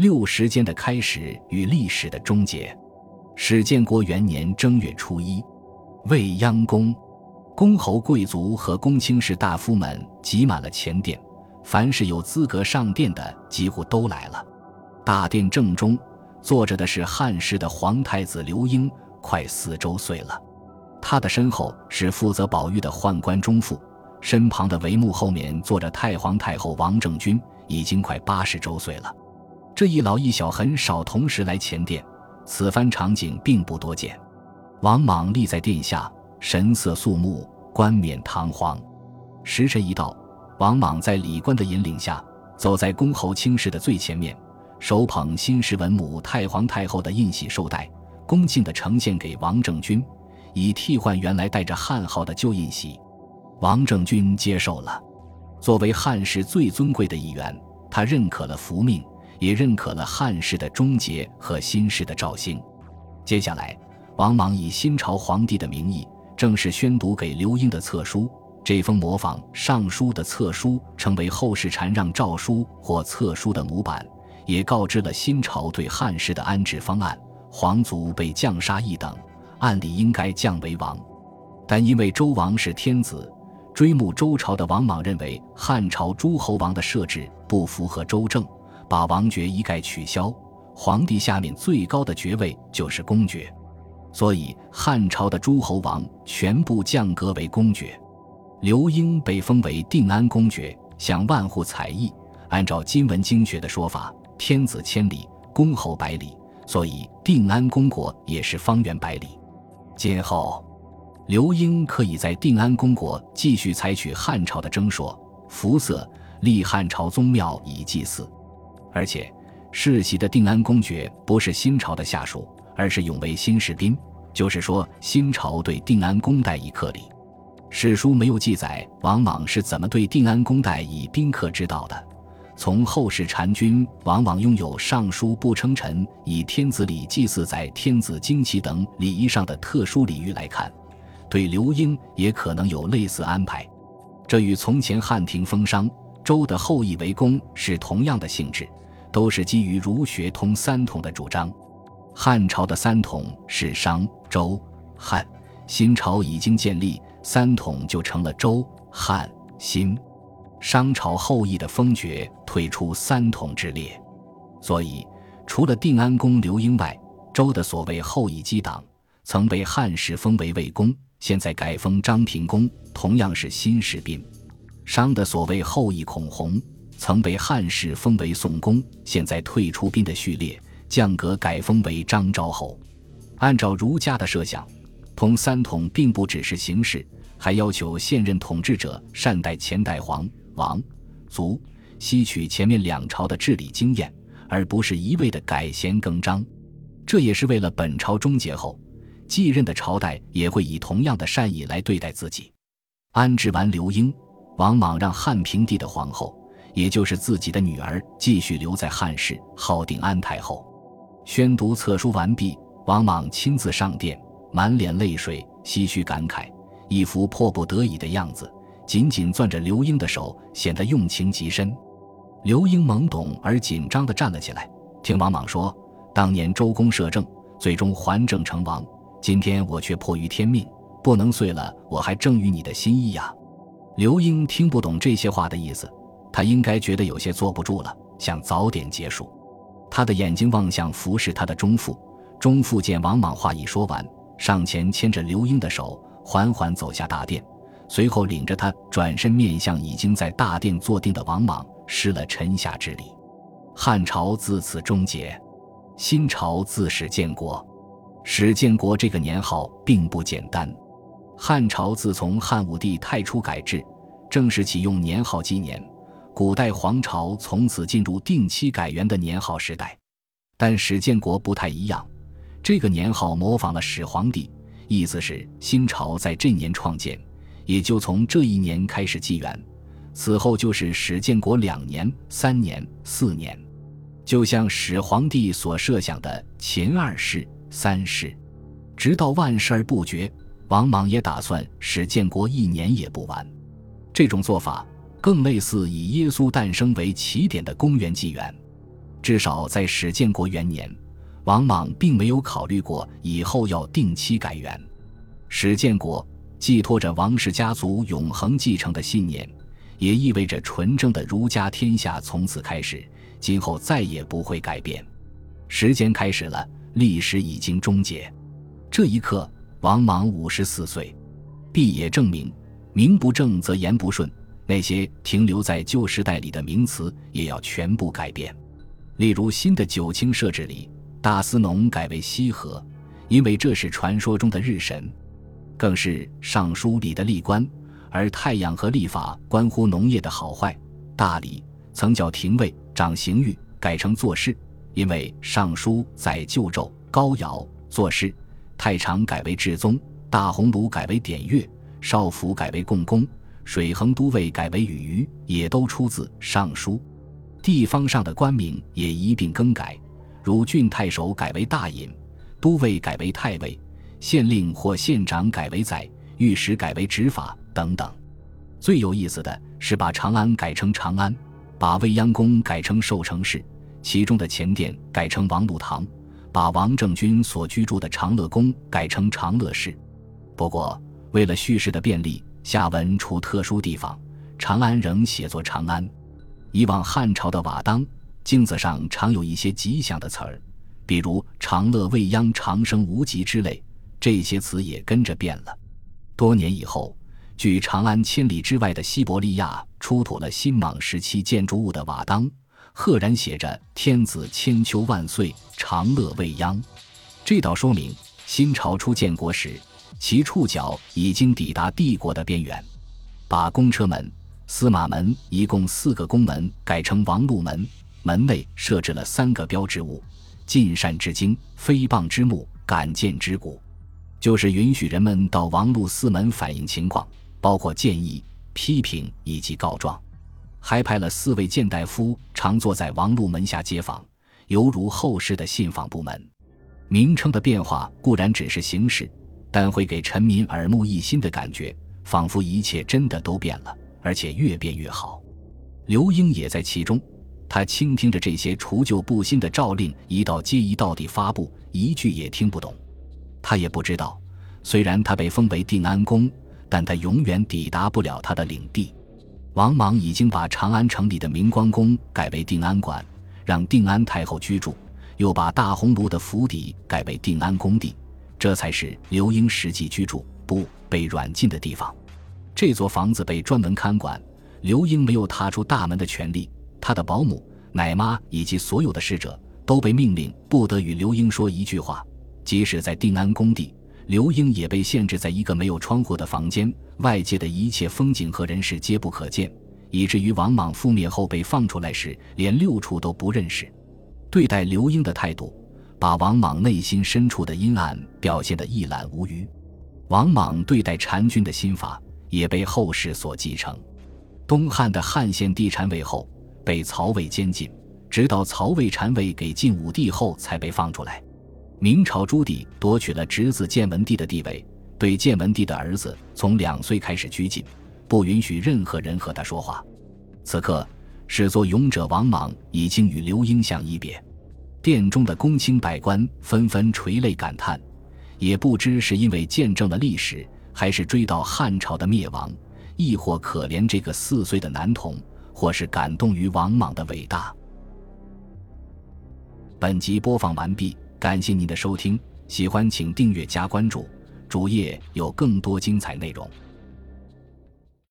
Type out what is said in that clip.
六时间的开始与历史的终结。始建国元年正月初一，未央宫，公侯贵族和公卿士大夫们挤满了前殿，凡是有资格上殿的，几乎都来了。大殿正中坐着的是汉室的皇太子刘英，快四周岁了。他的身后是负责保玉的宦官中父，身旁的帷幕后面坐着太皇太后王政君，已经快八十周岁了。这一老一小很少同时来前殿，此番场景并不多见。王莽立在殿下，神色肃穆，冠冕堂皇。时辰一到，王莽在礼官的引领下，走在公侯卿士的最前面，手捧新式文母太皇太后的印玺绶带，恭敬地呈现给王政君。以替换原来带着汉号的旧印玺，王政君接受了。作为汉室最尊贵的一员，他认可了福命，也认可了汉室的终结和新式的肇兴。接下来，王莽以新朝皇帝的名义正式宣读给刘英的册书。这封模仿尚书的册书，成为后世禅让诏书或册书的模板，也告知了新朝对汉室的安置方案：皇族被降杀一等。按理应该降为王，但因为周王是天子，追慕周朝的王莽认为汉朝诸侯王的设置不符合周政，把王爵一概取消，皇帝下面最高的爵位就是公爵，所以汉朝的诸侯王全部降格为公爵。刘英被封为定安公爵，享万户采邑。按照今文经学的说法，天子千里，公侯百里，所以定安公国也是方圆百里。今后，刘英可以在定安公国继续采取汉朝的征说、服色，立汉朝宗庙以祭祀。而且，世袭的定安公爵不是新朝的下属，而是永为新士兵。就是说，新朝对定安公代以客礼。史书没有记载王莽是怎么对定安公代以宾客之道的。从后世禅君往往拥有尚书不称臣，以天子礼祭祀在天子旌旗等礼仪上的特殊礼遇来看，对刘英也可能有类似安排。这与从前汉廷封商周的后裔为公是同样的性质，都是基于儒学通三统的主张。汉朝的三统是商周汉，新朝已经建立，三统就成了周汉新。商朝后裔的封爵退出三统之列，所以除了定安公刘英外，周的所谓后裔姬党曾被汉时封为魏公，现在改封张平公，同样是新士兵。商的所谓后裔孔弘曾被汉室封为宋公，现在退出兵的序列，降格改封为张昭侯。按照儒家的设想，通三统并不只是形式，还要求现任统治者善待前代皇。王族吸取前面两朝的治理经验，而不是一味的改弦更张。这也是为了本朝终结后，继任的朝代也会以同样的善意来对待自己。安置完刘英，王莽让汉平帝的皇后，也就是自己的女儿，继续留在汉室，号定安太后。宣读册书完毕，王莽亲自上殿，满脸泪水，唏嘘感慨，一副迫不得已的样子。紧紧攥着刘英的手，显得用情极深。刘英懵懂而紧张地站了起来，听王莽说：“当年周公摄政，最终还政成王，今天我却迫于天命，不能遂了我还赠予你的心意呀。”刘英听不懂这些话的意思，他应该觉得有些坐不住了，想早点结束。他的眼睛望向服侍他的中父，中父见王莽话已说完，上前牵着刘英的手，缓缓走下大殿。随后领着他转身面向已经在大殿坐定的王莽，施了臣下之礼。汉朝自此终结，新朝自始建国。始建国这个年号并不简单。汉朝自从汉武帝太初改制，正式启用年号纪年，古代皇朝从此进入定期改元的年号时代。但始建国不太一样，这个年号模仿了始皇帝，意思是新朝在这年创建。也就从这一年开始纪元，此后就是始建国两年、三年、四年，就像始皇帝所设想的秦二世、三世，直到万世而不绝。王莽也打算始建国一年也不完。这种做法更类似以耶稣诞生为起点的公元纪元。至少在始建国元年，王莽并没有考虑过以后要定期改元。始建国寄托着王氏家族永恒继承的信念，也意味着纯正的儒家天下从此开始，今后再也不会改变。时间开始了，历史已经终结。这一刻，王莽五十四岁，必也证明，名不正则言不顺。那些停留在旧时代里的名词也要全部改变，例如新的九卿设置里，大司农改为西河，因为这是传说中的日神，更是尚书里的历官，而太阳和历法关乎农业的好坏。大理曾叫廷尉掌刑狱，改成做事，因为尚书载旧胄高尧做事；太常改为至宗，大鸿胪改为典乐，少府改为共工。水衡都尉改为羽虞，也都出自《尚书》。地方上的官名也一并更改，如郡太守改为大尹，都尉改为太尉，县令或县长改为宰，御史改为执法等等。最有意思的是把长安改成长安，把未央宫改成寿成市，其中的前殿改成王禄堂，把王政君所居住的长乐宫改成长乐市。不过，为了叙事的便利。下文除特殊地方，长安仍写作长安。以往汉朝的瓦当镜子上常有一些吉祥的词儿，比如长乐未央、长生无极之类，这些词也跟着变了。多年以后，距长安千里之外的西伯利亚出土了新莽时期建筑物的瓦当，赫然写着“天子千秋万岁，长乐未央”。这倒说明新朝初建国时。其触角已经抵达帝国的边缘，把公车门、司马门一共四个宫门改成王禄门，门内设置了三个标志物：进善之经、飞棒之木、敢谏之鼓，就是允许人们到王禄四门反映情况，包括建议、批评以及告状。还派了四位谏大夫常坐在王禄门下接访，犹如后世的信访部门。名称的变化固然只是形式。但会给臣民耳目一新的感觉，仿佛一切真的都变了，而且越变越好。刘英也在其中，他倾听着这些除旧布新的诏令，一道接一道地发布，一句也听不懂。他也不知道，虽然他被封为定安公，但他永远抵达不了他的领地。王莽已经把长安城里的明光宫改为定安馆，让定安太后居住，又把大红炉的府邸改为定安宫地。这才是刘英实际居住不被软禁的地方。这座房子被专门看管，刘英没有踏出大门的权利。他的保姆、奶妈以及所有的侍者都被命令不得与刘英说一句话。即使在定安工地，刘英也被限制在一个没有窗户的房间，外界的一切风景和人事皆不可见，以至于王莽覆灭后被放出来时，连六处都不认识。对待刘英的态度。把王莽内心深处的阴暗表现得一览无余。王莽对待单君的心法也被后世所继承。东汉的汉献帝禅位后，被曹魏监禁，直到曹魏禅位给晋武帝后才被放出来。明朝朱棣夺取了侄子建文帝的地位，对建文帝的儿子从两岁开始拘禁，不允许任何人和他说话。此刻，始作俑者王莽已经与刘英相一别。殿中的公卿百官纷纷垂泪感叹，也不知是因为见证了历史，还是追悼汉朝的灭亡，亦或可怜这个四岁的男童，或是感动于王莽的伟大。本集播放完毕，感谢您的收听，喜欢请订阅加关注，主页有更多精彩内容。